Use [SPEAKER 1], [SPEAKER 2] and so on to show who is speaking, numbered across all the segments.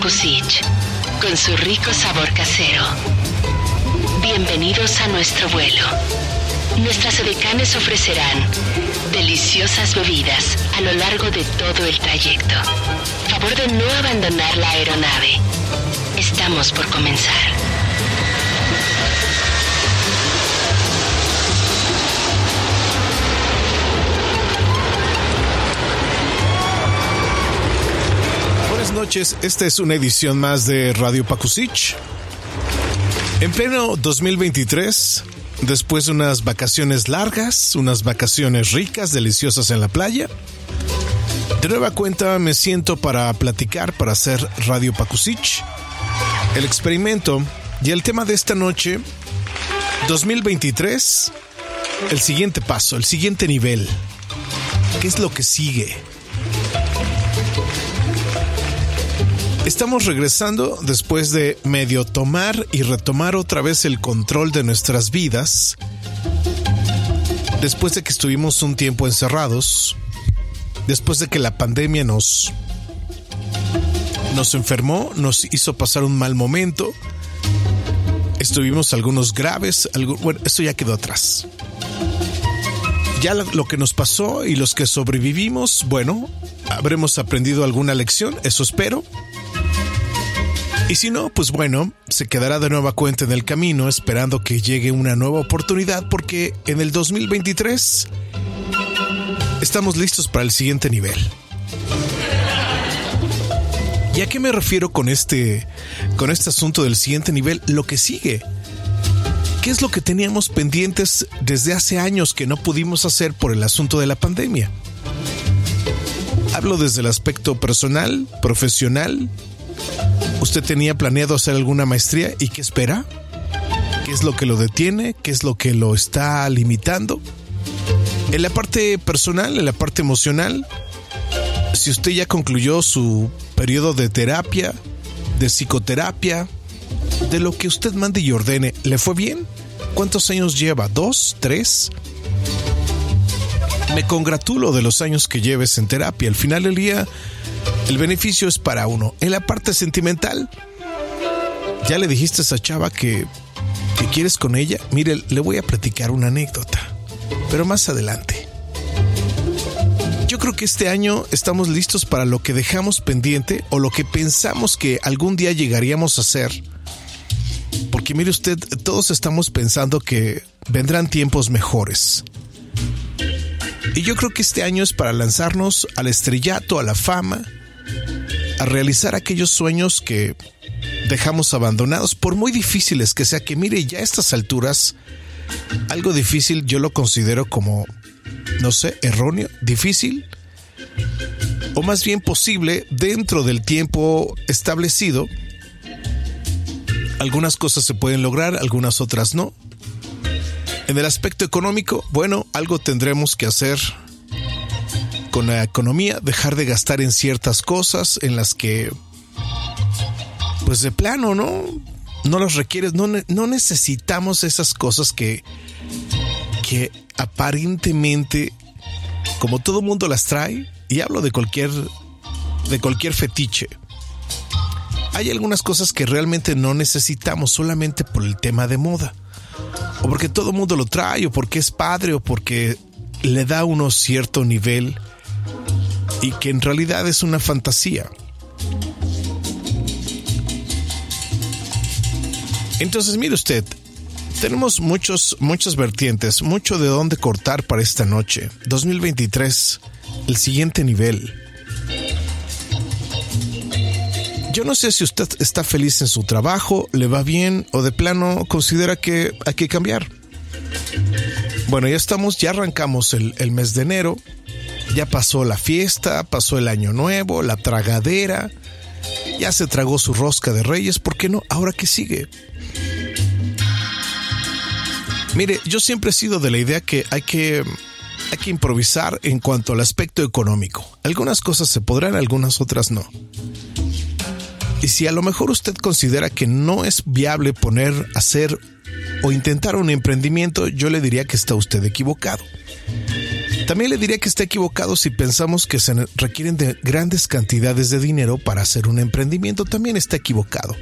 [SPEAKER 1] Con su rico sabor casero. Bienvenidos a nuestro vuelo. Nuestras edecanes ofrecerán deliciosas bebidas a lo largo de todo el trayecto. Favor de no abandonar la aeronave. Estamos por comenzar.
[SPEAKER 2] Noches, esta es una edición más de Radio Pakusich. En pleno 2023, después de unas vacaciones largas, unas vacaciones ricas, deliciosas en la playa, de nueva cuenta me siento para platicar, para hacer Radio Pakusich, el experimento y el tema de esta noche, 2023, el siguiente paso, el siguiente nivel. ¿Qué es lo que sigue? Estamos regresando después de medio tomar y retomar otra vez el control de nuestras vidas. Después de que estuvimos un tiempo encerrados, después de que la pandemia nos nos enfermó, nos hizo pasar un mal momento. Estuvimos algunos graves, bueno, esto ya quedó atrás. Ya lo que nos pasó y los que sobrevivimos, bueno, habremos aprendido alguna lección, eso espero. Y si no, pues bueno, se quedará de nueva cuenta en el camino esperando que llegue una nueva oportunidad porque en el 2023 estamos listos para el siguiente nivel. ¿Y a qué me refiero con este con este asunto del siguiente nivel? Lo que sigue. ¿Qué es lo que teníamos pendientes desde hace años que no pudimos hacer por el asunto de la pandemia? Hablo desde el aspecto personal, profesional, ¿Usted tenía planeado hacer alguna maestría y qué espera? ¿Qué es lo que lo detiene? ¿Qué es lo que lo está limitando? En la parte personal, en la parte emocional, si usted ya concluyó su periodo de terapia, de psicoterapia, de lo que usted mande y ordene, ¿le fue bien? ¿Cuántos años lleva? ¿Dos? ¿Tres? Me congratulo de los años que lleves en terapia. Al final del día, el beneficio es para uno. En la parte sentimental, ya le dijiste a esa chava que, que quieres con ella. Mire, le voy a platicar una anécdota, pero más adelante. Yo creo que este año estamos listos para lo que dejamos pendiente o lo que pensamos que algún día llegaríamos a hacer. Porque mire usted, todos estamos pensando que vendrán tiempos mejores. Y yo creo que este año es para lanzarnos al estrellato, a la fama, a realizar aquellos sueños que dejamos abandonados, por muy difíciles que sea, que mire, ya a estas alturas, algo difícil yo lo considero como, no sé, erróneo, difícil, o más bien posible dentro del tiempo establecido. Algunas cosas se pueden lograr, algunas otras no. En el aspecto económico, bueno, algo tendremos que hacer con la economía, dejar de gastar en ciertas cosas en las que, pues de plano, ¿no? No requieres, no, no necesitamos esas cosas que, que aparentemente, como todo mundo las trae, y hablo de cualquier, de cualquier fetiche, hay algunas cosas que realmente no necesitamos solamente por el tema de moda o porque todo el mundo lo trae, o porque es padre, o porque le da uno cierto nivel y que en realidad es una fantasía. Entonces, mire usted, tenemos muchos, muchas vertientes, mucho de dónde cortar para esta noche. 2023, el siguiente nivel. Yo no sé si usted está feliz en su trabajo, le va bien o de plano considera que hay que cambiar. Bueno, ya estamos, ya arrancamos el, el mes de enero, ya pasó la fiesta, pasó el año nuevo, la tragadera, ya se tragó su rosca de reyes, ¿por qué no? Ahora qué sigue. Mire, yo siempre he sido de la idea que hay que hay que improvisar en cuanto al aspecto económico. Algunas cosas se podrán, algunas otras no. Y si a lo mejor usted considera que no es viable poner, hacer o intentar un emprendimiento, yo le diría que está usted equivocado. También le diría que está equivocado si pensamos que se requieren de grandes cantidades de dinero para hacer un emprendimiento, también está equivocado.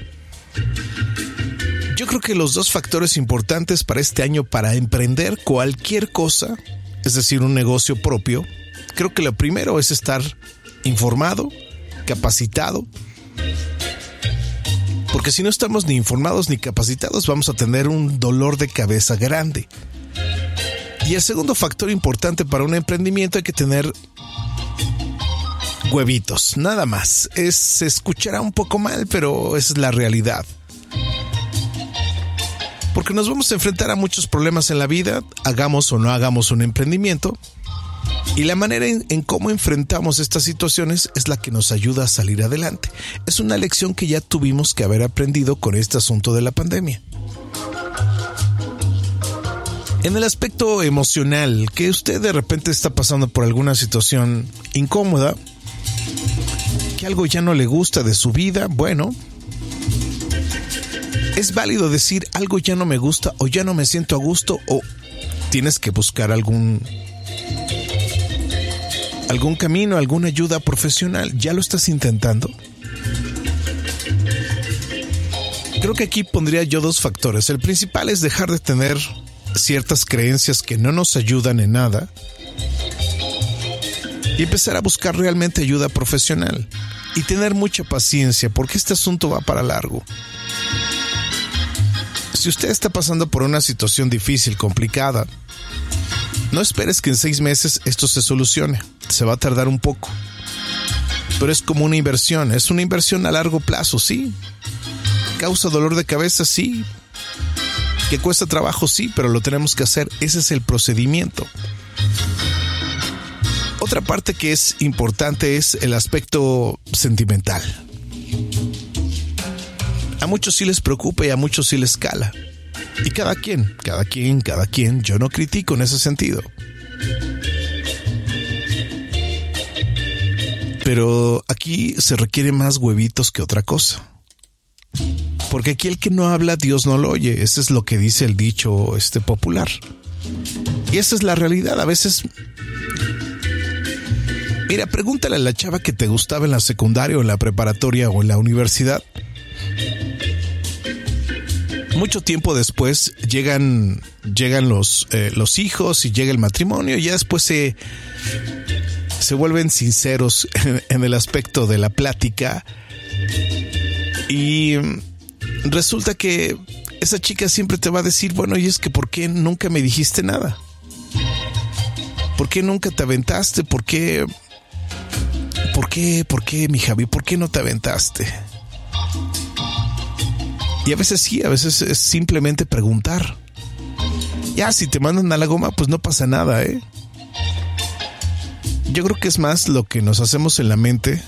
[SPEAKER 2] Yo creo que los dos factores importantes para este año para emprender cualquier cosa, es decir, un negocio propio, creo que lo primero es estar informado, capacitado, porque si no estamos ni informados ni capacitados vamos a tener un dolor de cabeza grande. Y el segundo factor importante para un emprendimiento hay que tener huevitos, nada más. Es, se escuchará un poco mal, pero esa es la realidad porque nos vamos a enfrentar a muchos problemas en la vida, hagamos o no hagamos un emprendimiento. Y la manera en, cómo enfrentamos estas situaciones es la que nos ayuda a salir adelante. Es una lección que ya tuvimos que haber aprendido con este asunto de la pandemia. En el aspecto emocional, que usted de repente está pasando por alguna situación incómoda, que algo ya no le gusta de su vida, bueno, es válido decir algo ya no me gusta o ya no me siento a gusto o tienes que buscar algún algún camino, alguna ayuda profesional. ¿Ya lo estás intentando? Creo que aquí pondría yo dos factores. El principal es dejar de tener ciertas creencias que no nos ayudan en nada y empezar a buscar realmente ayuda profesional y tener mucha paciencia porque este asunto va para largo. Si usted está pasando por una situación difícil, complicada, no esperes que en seis meses esto se solucione. Se va a tardar un poco. Pero es como una inversión. Es una inversión a largo plazo, sí. Causa dolor de cabeza, sí. Que cuesta trabajo, sí, pero lo tenemos que hacer. Ese es el procedimiento. Otra parte que es importante es el aspecto sentimental. A muchos sí les preocupa y a muchos sí les cala. Y cada quien, cada quien, cada quien, yo no critico en ese sentido. Pero aquí se requiere más huevitos que otra cosa. Porque aquí el que no habla, Dios no lo oye. Ese es lo que dice el dicho este popular. Y esa es la realidad. A veces. Mira, pregúntale a la chava que te gustaba en la secundaria o en la preparatoria o en la universidad mucho tiempo después llegan, llegan los, eh, los hijos y llega el matrimonio y ya después se, se vuelven sinceros en, el aspecto de la plática y resulta que esa chica siempre te va a decir, bueno, y es que ¿por qué nunca me dijiste nada? ¿Por qué nunca te aventaste? ¿Por qué? ¿Por qué? ¿Por qué, mi Javi? ¿Por qué no te aventaste? Y a veces sí, a veces es simplemente preguntar. Ya, si te mandan a la goma, pues no pasa nada, ¿eh? Yo creo que es más lo que nos hacemos en la mente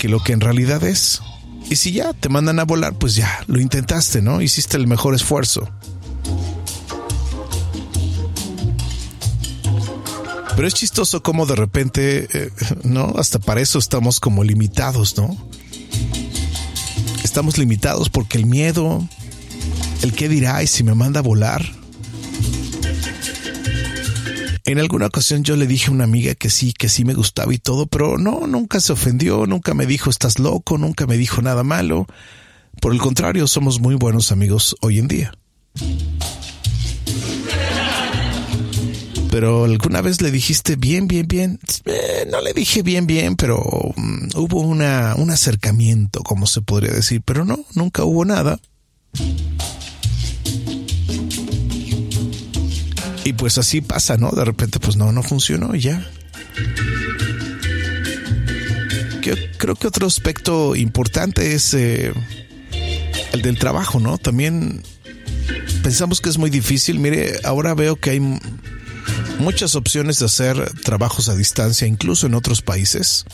[SPEAKER 2] que lo que en realidad es. Y si ya te mandan a volar, pues ya, lo intentaste, ¿no? Hiciste el mejor esfuerzo. Pero es chistoso como de repente, eh, ¿no? Hasta para eso estamos como limitados, ¿no? Estamos limitados porque el miedo, el qué dirá y si me manda a volar. En alguna ocasión yo le dije a una amiga que sí, que sí me gustaba y todo, pero no, nunca se ofendió, nunca me dijo estás loco, nunca me dijo nada malo. Por el contrario, somos muy buenos amigos hoy en día. Pero alguna vez le dijiste bien, bien, bien. Eh, no le dije bien, bien, pero mm, hubo una, un acercamiento, como se podría decir, pero no, nunca hubo nada. Y pues así pasa, ¿no? De repente, pues no, no funcionó y ya. Creo que otro aspecto importante es eh, el del trabajo, ¿no? También pensamos que es muy difícil. Mire, ahora veo que hay muchas opciones de hacer trabajos a distancia, incluso en otros países.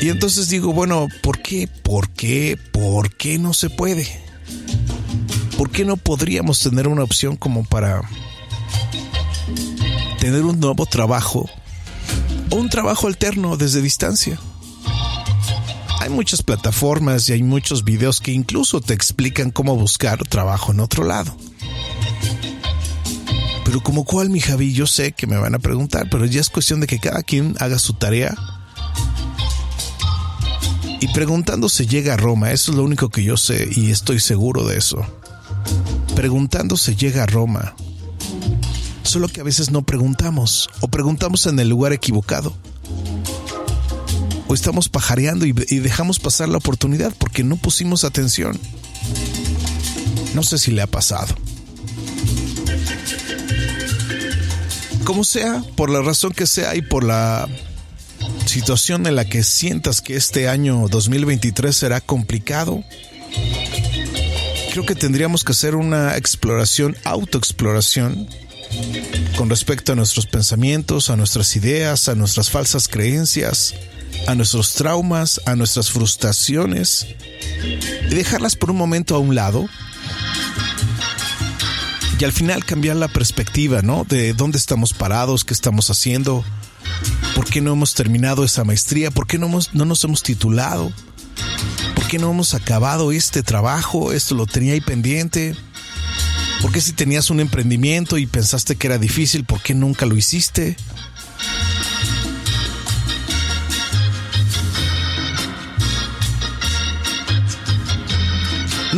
[SPEAKER 2] Y entonces digo, bueno, ¿por qué? ¿Por qué? ¿Por qué no se puede? ¿Por qué no podríamos tener una opción como para tener un nuevo trabajo o un trabajo alterno desde distancia? Hay muchas plataformas y hay muchos videos que incluso te explican cómo buscar trabajo en otro lado. Pero como cuál, mi Javi, yo sé que me van a preguntar, pero ya es cuestión de que cada quien haga su tarea. Y preguntando se llega a Roma, eso es lo único que yo sé y estoy seguro de eso. Preguntando se llega a Roma. Solo que a veces no preguntamos o preguntamos en el lugar equivocado o estamos pajareando y, dejamos pasar la oportunidad porque no pusimos atención. No sé si le ha pasado. Como sea, por la razón que sea y por la situación en la que sientas que este año 2023 será complicado, creo que tendríamos que hacer una exploración, autoexploración, con respecto a nuestros pensamientos, a nuestras ideas, a nuestras falsas creencias, a nuestros traumas, a nuestras frustraciones y dejarlas por un momento a un lado y al final cambiar la perspectiva, ¿no? De dónde estamos parados, qué estamos haciendo, por qué no hemos terminado esa maestría, por qué no, no nos hemos titulado, por qué no hemos acabado este trabajo, esto lo tenía ahí pendiente, por qué si tenías un emprendimiento y pensaste que era difícil, por qué nunca lo hiciste.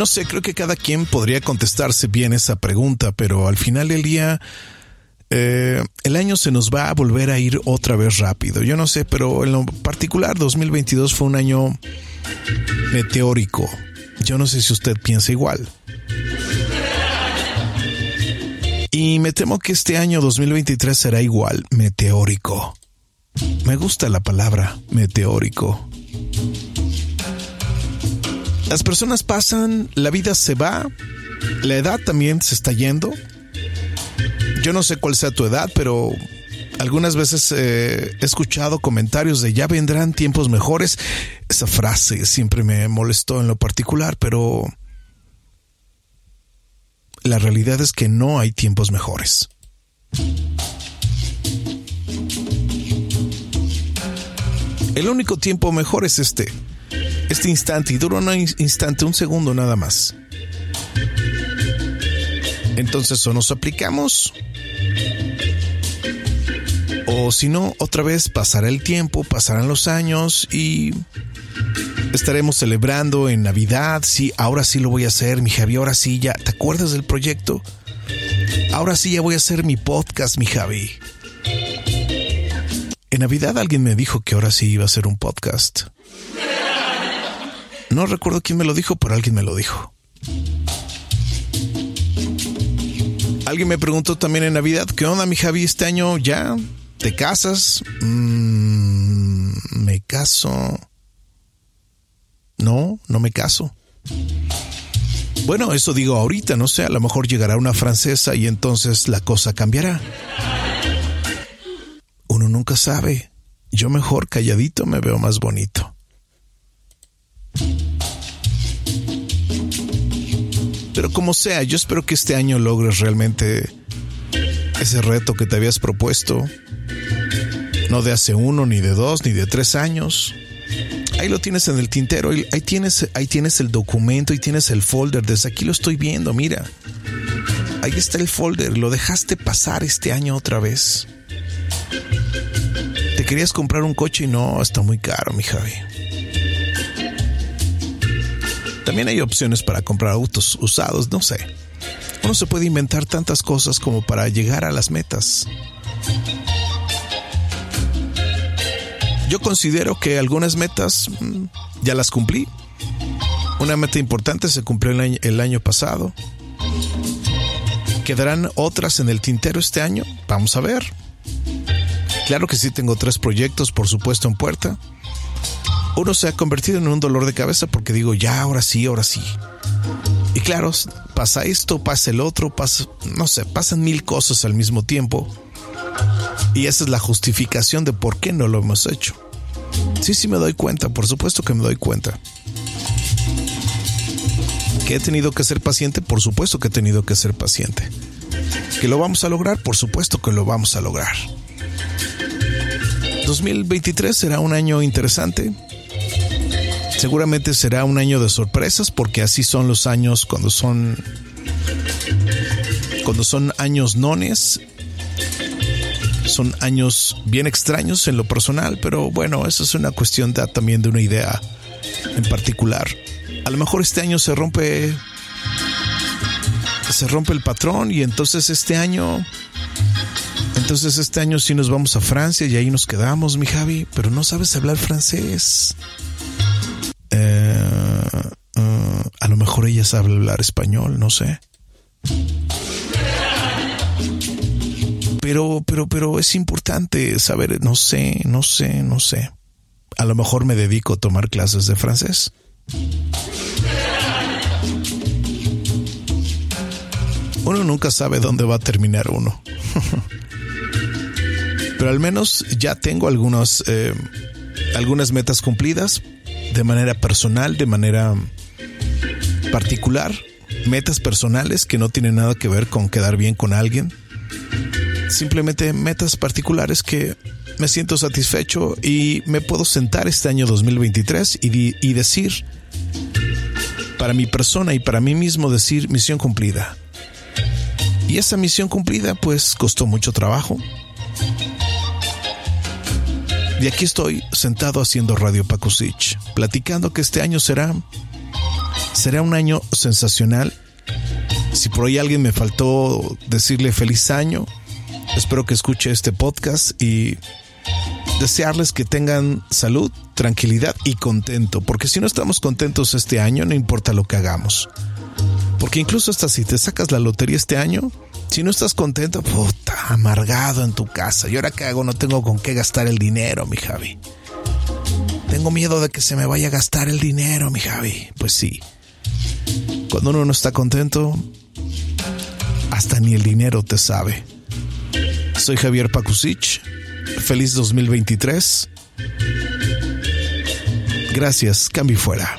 [SPEAKER 2] No sé, creo que cada quien podría contestarse bien esa pregunta, pero al final del día eh, el año se nos va a volver a ir otra vez rápido. Yo no sé, pero en lo particular 2022 fue un año meteórico. Yo no sé si usted piensa igual. Y me temo que este año 2023 será igual, meteórico. Me gusta la palabra meteórico. Las personas pasan, la vida se va, la edad también se está yendo. Yo no sé cuál sea tu edad, pero algunas veces eh, he escuchado comentarios de ya vendrán tiempos mejores. Esa frase siempre me molestó en lo particular, pero la realidad es que no hay tiempos mejores. El único tiempo mejor es este este instante y dura un instante, un segundo nada más. Entonces o nos aplicamos o si no, otra vez pasará el tiempo, pasarán los años y estaremos celebrando en Navidad. Sí, ahora sí lo voy a hacer, mi Javi, ahora sí ya. ¿Te acuerdas del proyecto? Ahora sí ya voy a hacer mi podcast, mi Javi. En Navidad alguien me dijo que ahora sí iba a hacer un podcast. No recuerdo quién me lo dijo, pero alguien me lo dijo. Alguien me preguntó también en Navidad, ¿qué onda mi Javi este año ya? ¿Te casas? Mm, me caso. No, no me caso. Bueno, eso digo ahorita, no sé, a lo mejor llegará una francesa y entonces la cosa cambiará. Uno nunca sabe. Yo mejor calladito me veo más bonito. Pero como sea, yo espero que este año logres realmente ese reto que te habías propuesto. No de hace uno, ni de dos, ni de tres años. Ahí lo tienes en el tintero, ahí tienes, ahí tienes el documento, ahí tienes el folder. Desde aquí lo estoy viendo, mira. Ahí está el folder, lo dejaste pasar este año otra vez. Te querías comprar un coche y no, está muy caro, mi Javi. También hay opciones para comprar autos usados, no sé. Uno se puede inventar tantas cosas como para llegar a las metas. Yo considero que algunas metas mm, ya las cumplí. Una meta importante se cumplió el año, el año pasado. ¿Quedarán otras en el tintero este año? Vamos a ver. Claro que sí tengo tres proyectos, por supuesto, en puerta. Uno se ha convertido en un dolor de cabeza porque digo, ya, ahora sí, ahora sí. Y claro, pasa esto, pasa el otro, pasa, no sé, pasan mil cosas al mismo tiempo. Y esa es la justificación de por qué no lo hemos hecho. Sí, sí me doy cuenta, por supuesto que me doy cuenta. ¿Que he tenido que ser paciente? Por supuesto que he tenido que ser paciente. ¿Que lo vamos a lograr? Por supuesto que lo vamos a lograr. 2023 será un año interesante. Seguramente será un año de sorpresas porque así son los años cuando son cuando son años nones. Son años bien extraños en lo personal, pero bueno, eso es una cuestión también de una idea en particular. A lo mejor este año se rompe se rompe el patrón y entonces este año entonces este año sí nos vamos a Francia y ahí nos quedamos, mi Javi, pero no sabes hablar francés. Eh, eh, a lo mejor ella sabe hablar español, no sé. Pero, pero, pero es importante saber, no sé, no sé, no sé. A lo mejor me dedico a tomar clases de francés. Uno nunca sabe dónde va a terminar uno. Pero al menos ya tengo algunos, eh, algunas metas cumplidas de manera personal, de manera particular. Metas personales que no tienen nada que ver con quedar bien con alguien. Simplemente metas particulares que me siento satisfecho y me puedo sentar este año 2023 y, y decir, para mi persona y para mí mismo decir misión cumplida. Y esa misión cumplida pues costó mucho trabajo. Y aquí estoy sentado haciendo Radio Pacusich, platicando que este año será será un año sensacional. Si por ahí alguien me faltó decirle feliz año, espero que escuche este podcast y desearles que tengan salud, tranquilidad y contento, porque si no estamos contentos este año, no importa lo que hagamos. Porque incluso hasta si te sacas la lotería este año, si no estás contento, puta, amargado en tu casa. ¿Y ahora qué hago? No tengo con qué gastar el dinero, mi Javi. Tengo miedo de que se me vaya a gastar el dinero, mi Javi. Pues sí. Cuando uno no está contento, hasta ni el dinero te sabe. Soy Javier Pakusich. Feliz 2023. Gracias, cambio fuera.